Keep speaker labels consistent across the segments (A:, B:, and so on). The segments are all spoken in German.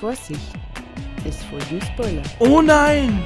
A: Vorsicht, es folgen Spoiler.
B: Oh nein!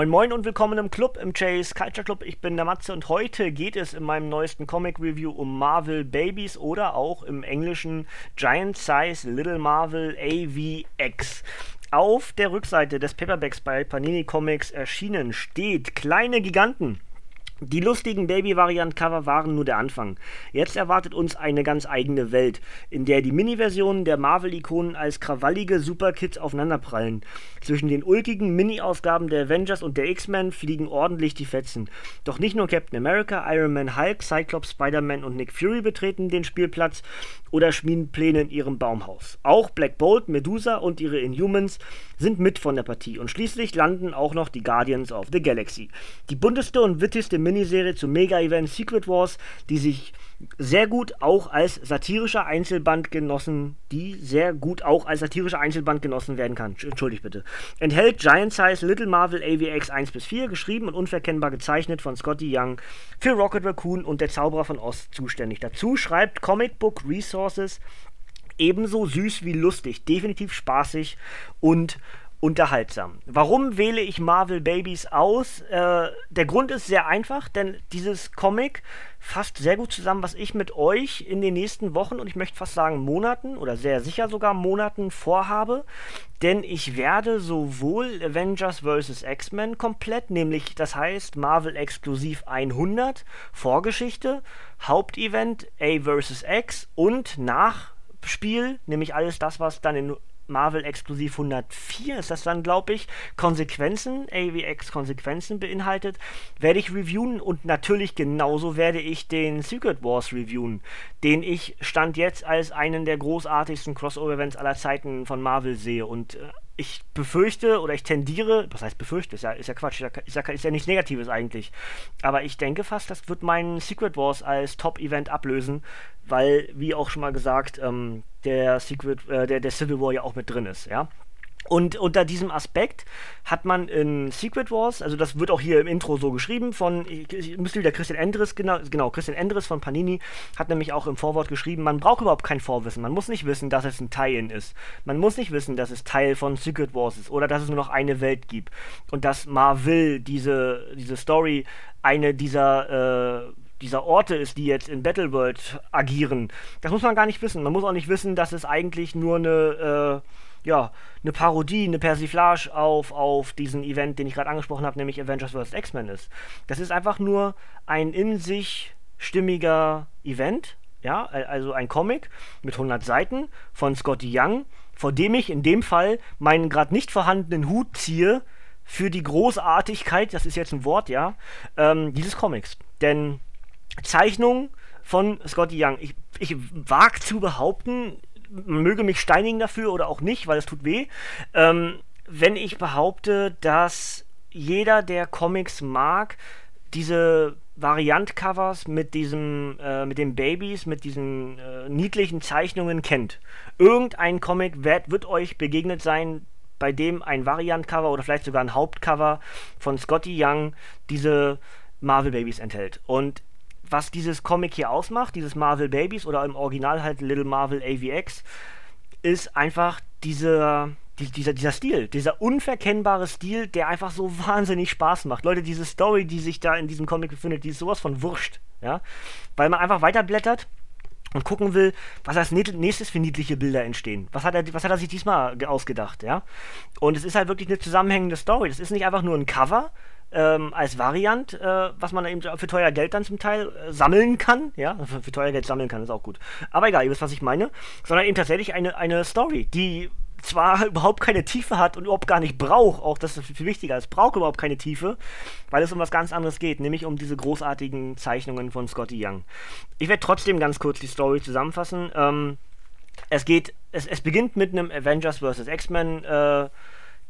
B: Moin Moin und willkommen im Club, im Chase Culture Club. Ich bin der Matze und heute geht es in meinem neuesten Comic Review um Marvel Babies oder auch im Englischen Giant Size Little Marvel AVX. Auf der Rückseite des Paperbacks bei Panini Comics erschienen steht Kleine Giganten. Die lustigen Baby-Variant-Cover waren nur der Anfang. Jetzt erwartet uns eine ganz eigene Welt, in der die Mini-Versionen der Marvel-Ikonen als krawallige Superkids aufeinanderprallen. Zwischen den ulkigen Mini-Ausgaben der Avengers und der X-Men fliegen ordentlich die Fetzen. Doch nicht nur Captain America, Iron Man, Hulk, Cyclops, Spider-Man und Nick Fury betreten den Spielplatz oder schmieden Pläne in ihrem Baumhaus. Auch Black Bolt, Medusa und ihre Inhumans sind mit von der Partie. Und schließlich landen auch noch die Guardians of the Galaxy. Die bunteste und witzigste Miniserie zum Mega-Event Secret Wars, die sich sehr gut auch als satirischer Einzelband genossen, die sehr gut auch als satirischer Einzelband genossen werden kann. Entschuldigt bitte. Enthält Giant Size Little Marvel AVX 1 bis 4, geschrieben und unverkennbar gezeichnet von Scotty Young, für Rocket Raccoon und der Zauberer von Ost zuständig. Dazu schreibt Comic Book Resources ebenso süß wie lustig, definitiv spaßig und unterhaltsam. Warum wähle ich Marvel Babies aus? Äh, der Grund ist sehr einfach, denn dieses Comic fasst sehr gut zusammen, was ich mit euch in den nächsten Wochen und ich möchte fast sagen Monaten oder sehr sicher sogar Monaten vorhabe. Denn ich werde sowohl Avengers vs. X-Men komplett, nämlich das heißt Marvel Exklusiv 100, Vorgeschichte, Hauptevent A vs. X und Nachspiel, nämlich alles das, was dann in Marvel Exklusiv 104 ist das dann, glaube ich, Konsequenzen, AVX Konsequenzen beinhaltet, werde ich reviewen und natürlich genauso werde ich den Secret Wars reviewen, den ich Stand jetzt als einen der großartigsten Crossover-Events aller Zeiten von Marvel sehe und äh, ich befürchte oder ich tendiere, was heißt befürchte, ist ja, ist ja Quatsch, ist ja, ist ja nichts Negatives eigentlich. Aber ich denke fast, das wird meinen Secret Wars als Top-Event ablösen, weil, wie auch schon mal gesagt, ähm, der Secret, äh, der, der Civil War ja auch mit drin ist, ja. Und unter diesem Aspekt hat man in Secret Wars, also das wird auch hier im Intro so geschrieben von, ich müsste wieder Christian Endres, genau, genau, Christian Endres von Panini hat nämlich auch im Vorwort geschrieben, man braucht überhaupt kein Vorwissen, man muss nicht wissen, dass es ein Tie-In ist. Man muss nicht wissen, dass es Teil von Secret Wars ist oder dass es nur noch eine Welt gibt. Und dass Marvel diese, diese Story eine dieser äh, dieser Orte ist, die jetzt in Battleworld agieren. Das muss man gar nicht wissen. Man muss auch nicht wissen, dass es eigentlich nur eine, äh, ja, eine Parodie, eine Persiflage auf, auf diesen Event, den ich gerade angesprochen habe, nämlich Avengers vs. X-Men ist. Das ist einfach nur ein in sich stimmiger Event, ja, also ein Comic mit 100 Seiten von Scotty Young, vor dem ich in dem Fall meinen gerade nicht vorhandenen Hut ziehe für die Großartigkeit, das ist jetzt ein Wort, ja, ähm, dieses Comics. Denn Zeichnung von Scotty Young. Ich, ich wage zu behaupten, möge mich steinigen dafür oder auch nicht, weil es tut weh, ähm, wenn ich behaupte, dass jeder, der Comics mag, diese Variant-Covers mit diesem, äh, mit den Babys, mit diesen äh, niedlichen Zeichnungen kennt. Irgendein Comic wird, wird euch begegnet sein, bei dem ein Variant-Cover oder vielleicht sogar ein Hauptcover von Scotty Young diese Marvel Babies enthält. Und was dieses Comic hier ausmacht, dieses Marvel Babies oder im Original halt Little Marvel AVX, ist einfach dieser, dieser, dieser Stil, dieser unverkennbare Stil, der einfach so wahnsinnig Spaß macht. Leute, diese Story, die sich da in diesem Comic befindet, die ist sowas von wurscht, ja, weil man einfach weiterblättert und gucken will, was als nächstes für niedliche Bilder entstehen. Was hat er, was hat er sich diesmal ausgedacht, ja? Und es ist halt wirklich eine zusammenhängende Story. Das ist nicht einfach nur ein Cover, ähm, als Variant, äh, was man eben für teuer Geld dann zum Teil äh, sammeln kann. Ja, für, teuer Geld sammeln kann, ist auch gut. Aber egal, ihr wisst, was ich meine. Sondern eben tatsächlich eine, eine Story, die zwar überhaupt keine Tiefe hat und überhaupt gar nicht braucht, auch das ist viel wichtiger, es braucht überhaupt keine Tiefe, weil es um was ganz anderes geht, nämlich um diese großartigen Zeichnungen von Scotty Young. Ich werde trotzdem ganz kurz die Story zusammenfassen. Ähm, es geht, es, es beginnt mit einem Avengers vs. X-Men äh,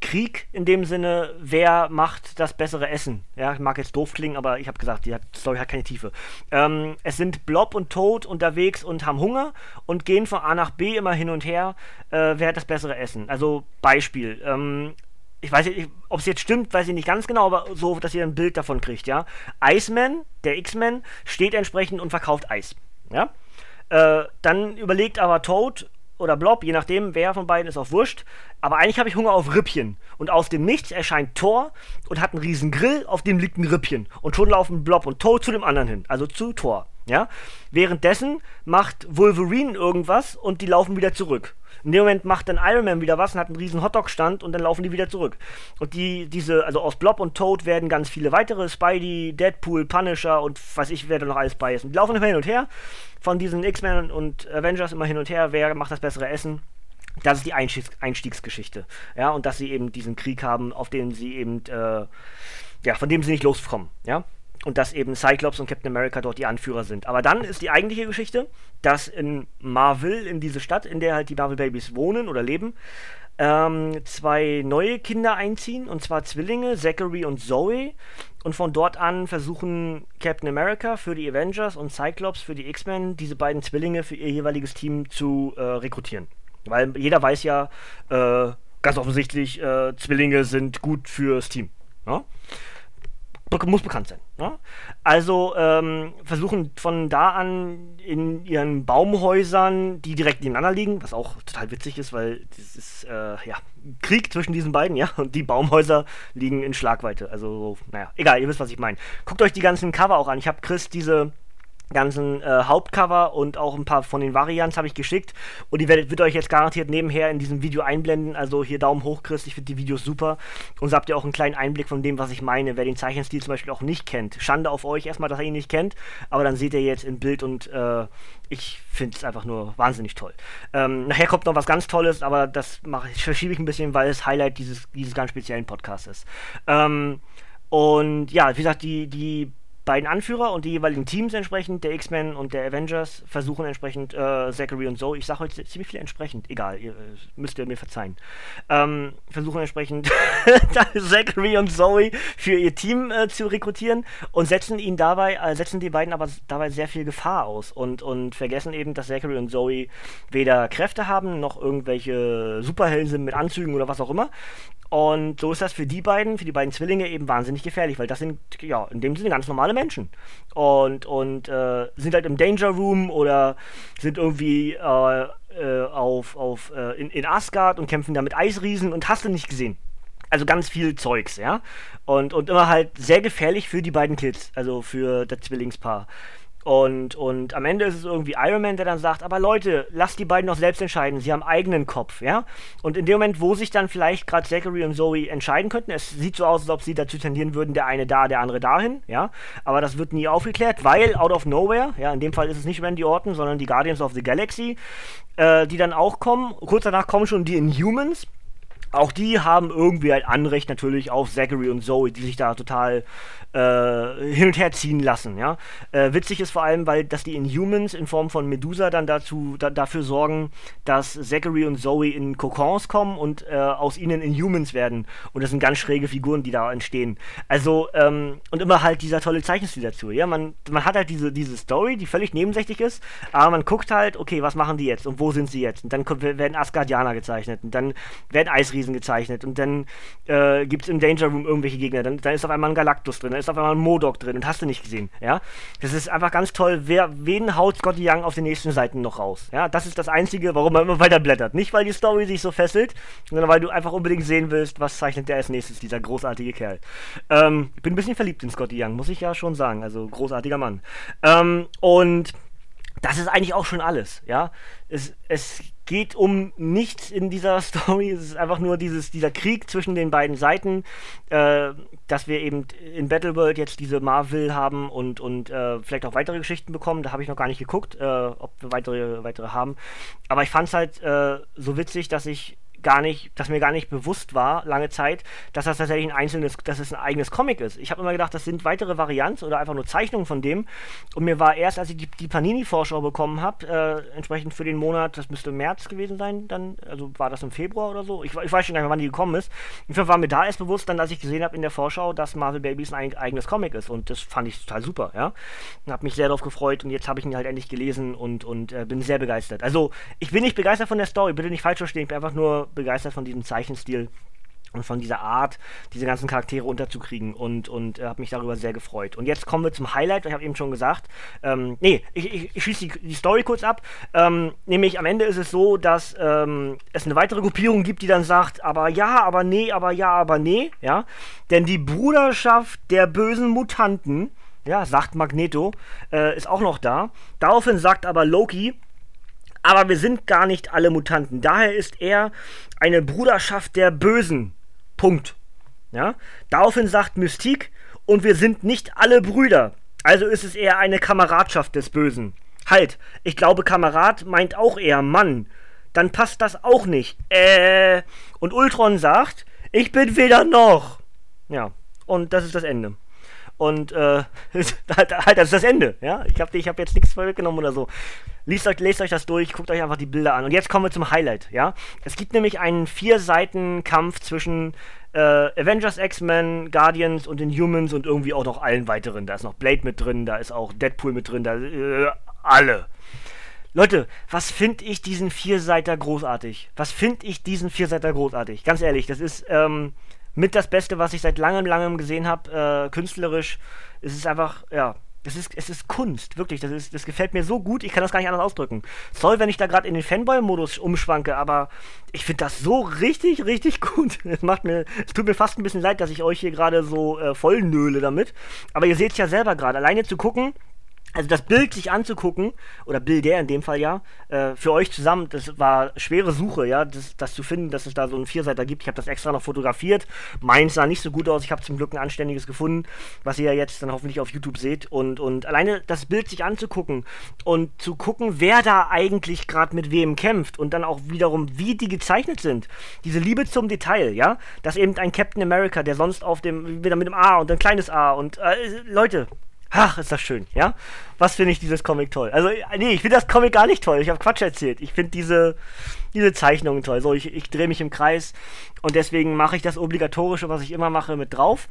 B: Krieg in dem Sinne, wer macht das bessere Essen. Ja, mag jetzt doof klingen, aber ich habe gesagt, die Story hat keine Tiefe. Ähm, es sind Blob und Toad unterwegs und haben Hunger und gehen von A nach B immer hin und her. Äh, wer hat das bessere Essen? Also Beispiel. Ähm, ich weiß nicht, ob es jetzt stimmt, weiß ich nicht ganz genau, aber so, dass ihr ein Bild davon kriegt, ja. Iceman, der X-Men, steht entsprechend und verkauft Eis. Ja. Äh, dann überlegt aber Toad, oder Blob, je nachdem, wer von beiden ist auch wurscht. Aber eigentlich habe ich Hunger auf Rippchen. Und aus dem Nichts erscheint Thor und hat einen riesen Grill, auf dem liegt ein Rippchen. Und schon laufen Blob und Toad zu dem anderen hin, also zu Thor. Ja? Währenddessen macht Wolverine irgendwas und die laufen wieder zurück. In dem Moment macht dann Iron Man wieder was und hat einen riesen Hotdog-Stand und dann laufen die wieder zurück. Und die, diese, also aus Blob und Toad werden ganz viele weitere, Spidey, Deadpool, Punisher und weiß ich, wer da noch alles bei ist. Die laufen immer hin und her von diesen X-Men und Avengers immer hin und her, wer macht das bessere Essen. Das ist die Einstiegs Einstiegsgeschichte. Ja, und dass sie eben diesen Krieg haben, auf den sie eben, äh, ja, von dem sie nicht loskommen. Ja, und dass eben Cyclops und Captain America dort die Anführer sind. Aber dann ist die eigentliche Geschichte, dass in Marvel, in diese Stadt, in der halt die Marvel Babies wohnen oder leben, ähm, zwei neue Kinder einziehen, und zwar Zwillinge, Zachary und Zoe. Und von dort an versuchen Captain America für die Avengers und Cyclops für die X-Men diese beiden Zwillinge für ihr jeweiliges Team zu äh, rekrutieren. Weil jeder weiß ja, äh, ganz offensichtlich, äh, Zwillinge sind gut fürs Team. Ja? Muss bekannt sein. Ne? Also ähm, versuchen von da an in ihren Baumhäusern, die direkt nebeneinander liegen, was auch total witzig ist, weil das ist äh, ja Krieg zwischen diesen beiden, ja, und die Baumhäuser liegen in Schlagweite. Also, naja, egal, ihr wisst, was ich meine. Guckt euch die ganzen Cover auch an. Ich habe Chris diese ganzen äh, Hauptcover und auch ein paar von den Variants habe ich geschickt und die werdet, wird euch jetzt garantiert nebenher in diesem Video einblenden. Also hier Daumen hoch, Chris, ich finde die Videos super. Und so habt ihr auch einen kleinen Einblick von dem, was ich meine. Wer den Zeichenstil zum Beispiel auch nicht kennt. Schande auf euch erstmal, dass ihr ihn nicht kennt, aber dann seht ihr jetzt im Bild und äh, ich finde es einfach nur wahnsinnig toll. Ähm, nachher kommt noch was ganz Tolles, aber das verschiebe ich ein bisschen, weil es Highlight dieses, dieses ganz speziellen Podcasts ist. Ähm, und ja, wie gesagt, die, die beiden Anführer und die jeweiligen Teams entsprechend, der X-Men und der Avengers, versuchen entsprechend äh, Zachary und Zoe, ich sage heute ziemlich viel entsprechend, egal, ihr, äh, müsst ihr mir verzeihen, ähm, versuchen entsprechend Zachary und Zoe für ihr Team äh, zu rekrutieren und setzen ihnen dabei, äh, setzen die beiden aber dabei sehr viel Gefahr aus und, und vergessen eben, dass Zachary und Zoe weder Kräfte haben, noch irgendwelche Superhelden sind mit Anzügen oder was auch immer und so ist das für die beiden, für die beiden Zwillinge eben wahnsinnig gefährlich, weil das sind, ja, in dem Sinne ganz normale Menschen. Und, und äh, sind halt im Danger Room oder sind irgendwie äh, äh, auf, auf, äh, in, in Asgard und kämpfen da mit Eisriesen und hast du nicht gesehen. Also ganz viel Zeugs, ja. Und, und immer halt sehr gefährlich für die beiden Kids, also für das Zwillingspaar. Und, und am Ende ist es irgendwie Iron Man, der dann sagt, aber Leute, lasst die beiden doch selbst entscheiden, sie haben eigenen Kopf, ja? Und in dem Moment, wo sich dann vielleicht gerade Zachary und Zoe entscheiden könnten, es sieht so aus, als ob sie dazu tendieren würden, der eine da, der andere dahin, ja? Aber das wird nie aufgeklärt, weil out of nowhere, ja, in dem Fall ist es nicht Randy Orton, sondern die Guardians of the Galaxy, äh, die dann auch kommen. Kurz danach kommen schon die Inhumans, auch die haben irgendwie ein Anrecht natürlich auf Zachary und Zoe, die sich da total äh, hin und her ziehen lassen. Ja? Äh, witzig ist vor allem, weil dass die Inhumans in Form von Medusa dann dazu, da, dafür sorgen, dass Zachary und Zoe in Kokons kommen und äh, aus ihnen Inhumans werden. Und das sind ganz schräge Figuren, die da entstehen. Also, ähm, und immer halt dieser tolle Zeichenstil dazu. Ja? Man, man hat halt diese, diese Story, die völlig nebensächlich ist, aber man guckt halt, okay, was machen die jetzt und wo sind sie jetzt? Und dann werden Asgardianer gezeichnet und dann werden Eisriesen gezeichnet und dann äh, gibt es im Danger Room irgendwelche Gegner. Dann, dann ist auf einmal ein Galactus drin, ist auf einmal ein Modok drin und hast du nicht gesehen, ja. Das ist einfach ganz toll. Wer, wen haut Scotty Young auf den nächsten Seiten noch raus? Ja, das ist das Einzige, warum man immer weiter blättert. Nicht, weil die Story sich so fesselt, sondern weil du einfach unbedingt sehen willst, was zeichnet der als nächstes, dieser großartige Kerl. Ähm, ich bin ein bisschen verliebt in Scotty Young, muss ich ja schon sagen. Also, großartiger Mann. Ähm, und das ist eigentlich auch schon alles, ja. Es, es geht um nichts in dieser Story. Es ist einfach nur dieses, dieser Krieg zwischen den beiden Seiten, äh, dass wir eben in Battleworld jetzt diese Marvel haben und, und äh, vielleicht auch weitere Geschichten bekommen. Da habe ich noch gar nicht geguckt, äh, ob wir weitere, weitere haben. Aber ich fand es halt äh, so witzig, dass ich gar nicht, dass mir gar nicht bewusst war, lange Zeit, dass das tatsächlich ein einzelnes, dass es ein eigenes Comic ist. Ich habe immer gedacht, das sind weitere Varianten oder einfach nur Zeichnungen von dem. Und mir war erst, als ich die, die Panini-Vorschau bekommen habe, äh, entsprechend für den Monat, das müsste März gewesen sein, dann, also war das im Februar oder so. Ich, ich weiß schon nicht mehr, wann die gekommen ist. Insofern war mir da erst bewusst, dann, als ich gesehen habe in der Vorschau, dass Marvel Babies ein eigenes Comic ist. Und das fand ich total super, ja. Und habe mich sehr darauf gefreut und jetzt habe ich ihn halt endlich gelesen und, und äh, bin sehr begeistert. Also, ich bin nicht begeistert von der Story, bitte nicht falsch verstehen, ich bin einfach nur begeistert von diesem Zeichenstil und von dieser Art, diese ganzen Charaktere unterzukriegen und, und äh, habe mich darüber sehr gefreut. Und jetzt kommen wir zum Highlight, ich habe eben schon gesagt, ähm, nee, ich, ich, ich schließe die, die, Story kurz ab, ähm, nämlich am Ende ist es so, dass ähm, es eine weitere Gruppierung gibt, die dann sagt, aber ja, aber nee, aber ja, aber nee, ja, denn die Bruderschaft der bösen Mutanten, ja, sagt Magneto, äh, ist auch noch da. Daraufhin sagt aber Loki, aber wir sind gar nicht alle Mutanten. Daher ist er eine Bruderschaft der Bösen. Punkt. Ja? Daraufhin sagt Mystique, und wir sind nicht alle Brüder. Also ist es eher eine Kameradschaft des Bösen. Halt, ich glaube, Kamerad meint auch eher Mann. Dann passt das auch nicht. Äh. Und Ultron sagt, ich bin weder noch. Ja, und das ist das Ende. Und äh, halt, das ist das Ende. Ja, ich habe ich hab jetzt nichts vorweggenommen oder so. Lest euch, lest euch das durch, guckt euch einfach die Bilder an. Und jetzt kommen wir zum Highlight, ja. Es gibt nämlich einen Vier-Seiten-Kampf zwischen äh, Avengers, X-Men, Guardians und den Humans und irgendwie auch noch allen weiteren. Da ist noch Blade mit drin, da ist auch Deadpool mit drin, da äh, alle. Leute, was finde ich diesen Vierseiter großartig? Was finde ich diesen Vierseiter großartig? Ganz ehrlich, das ist ähm, mit das Beste, was ich seit langem, langem gesehen habe, äh, künstlerisch. Es ist einfach, ja, es ist, es ist Kunst, wirklich. Das, ist, das gefällt mir so gut, ich kann das gar nicht anders ausdrücken. Soll, wenn ich da gerade in den Fanboy-Modus umschwanke, aber ich finde das so richtig, richtig gut. Es macht mir, es tut mir fast ein bisschen leid, dass ich euch hier gerade so äh, voll nöle damit. Aber ihr seht es ja selber gerade. Alleine zu gucken, also das Bild sich anzugucken, oder Bilder in dem Fall ja, äh, für euch zusammen, das war schwere Suche, ja, das, das zu finden, dass es da so einen Vierseiter gibt. Ich habe das extra noch fotografiert. Meins sah nicht so gut aus. Ich habe zum Glück ein anständiges gefunden, was ihr ja jetzt dann hoffentlich auf YouTube seht. Und, und alleine das Bild sich anzugucken und zu gucken, wer da eigentlich gerade mit wem kämpft und dann auch wiederum, wie die gezeichnet sind. Diese Liebe zum Detail, ja, dass eben ein Captain America, der sonst auf dem, wieder mit dem A und ein kleines A und äh, Leute, Ach, ist das schön, ja? Was finde ich dieses Comic toll? Also, nee, ich finde das Comic gar nicht toll. Ich habe Quatsch erzählt. Ich finde diese, diese Zeichnungen toll. So, ich, ich drehe mich im Kreis und deswegen mache ich das Obligatorische, was ich immer mache, mit drauf.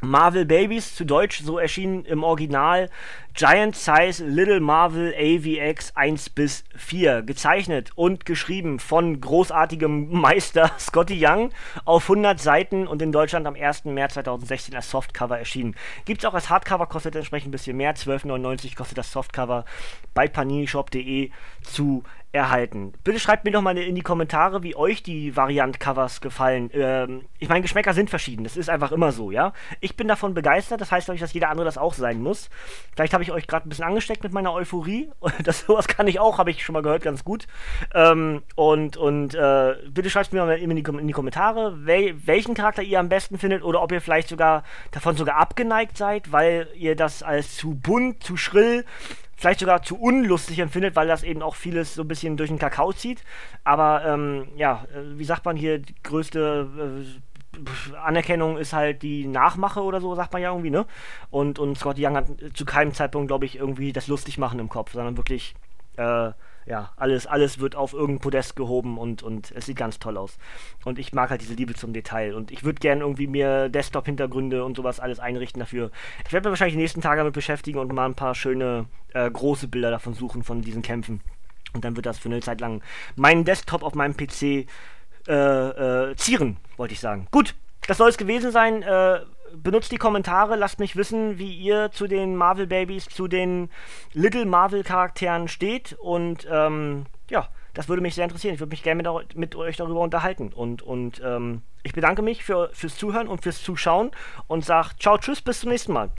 B: Marvel Babies, zu Deutsch so erschienen im Original Giant Size Little Marvel AVX 1 bis 4. Gezeichnet und geschrieben von großartigem Meister Scotty Young auf 100 Seiten und in Deutschland am 1. März 2016 als Softcover erschienen. Gibt es auch als Hardcover, kostet entsprechend ein bisschen mehr. 12,99 kostet das Softcover bei paninishop.de zu erhalten. Bitte schreibt mir doch mal in die Kommentare, wie euch die Variant-Covers gefallen. Ähm, ich meine, Geschmäcker sind verschieden. Das ist einfach immer so, ja. Ich bin davon begeistert. Das heißt, dass jeder andere das auch sein muss. Vielleicht habe ich euch gerade ein bisschen angesteckt mit meiner Euphorie. Das sowas kann ich auch, habe ich schon mal gehört, ganz gut. Ähm, und und äh, bitte schreibt mir mal in die, in die Kommentare, wel, welchen Charakter ihr am besten findet oder ob ihr vielleicht sogar davon sogar abgeneigt seid, weil ihr das als zu bunt, zu schrill vielleicht sogar zu unlustig empfindet, weil das eben auch vieles so ein bisschen durch den Kakao zieht. Aber ähm, ja, äh, wie sagt man hier, die größte äh, Anerkennung ist halt die Nachmache oder so, sagt man ja irgendwie, ne? Und, und Scott Young hat zu keinem Zeitpunkt, glaube ich, irgendwie das lustig machen im Kopf, sondern wirklich äh, ja, alles, alles wird auf irgendein Podest gehoben und, und es sieht ganz toll aus. Und ich mag halt diese Liebe zum Detail. Und ich würde gerne irgendwie mir Desktop-Hintergründe und sowas alles einrichten dafür. Ich werde mir wahrscheinlich die nächsten Tage damit beschäftigen und mal ein paar schöne äh, große Bilder davon suchen, von diesen Kämpfen. Und dann wird das für eine Zeit lang meinen Desktop auf meinem PC äh, äh, zieren, wollte ich sagen. Gut, das soll es gewesen sein. Äh, benutzt die Kommentare, lasst mich wissen, wie ihr zu den Marvel Babies, zu den Little Marvel Charakteren steht und ähm, ja, das würde mich sehr interessieren. Ich würde mich gerne mit, mit, euch darüber unterhalten und, und ähm, ich bedanke mich für, fürs Zuhören und fürs Zuschauen und sage ciao, tschüss, bis zum nächsten Mal.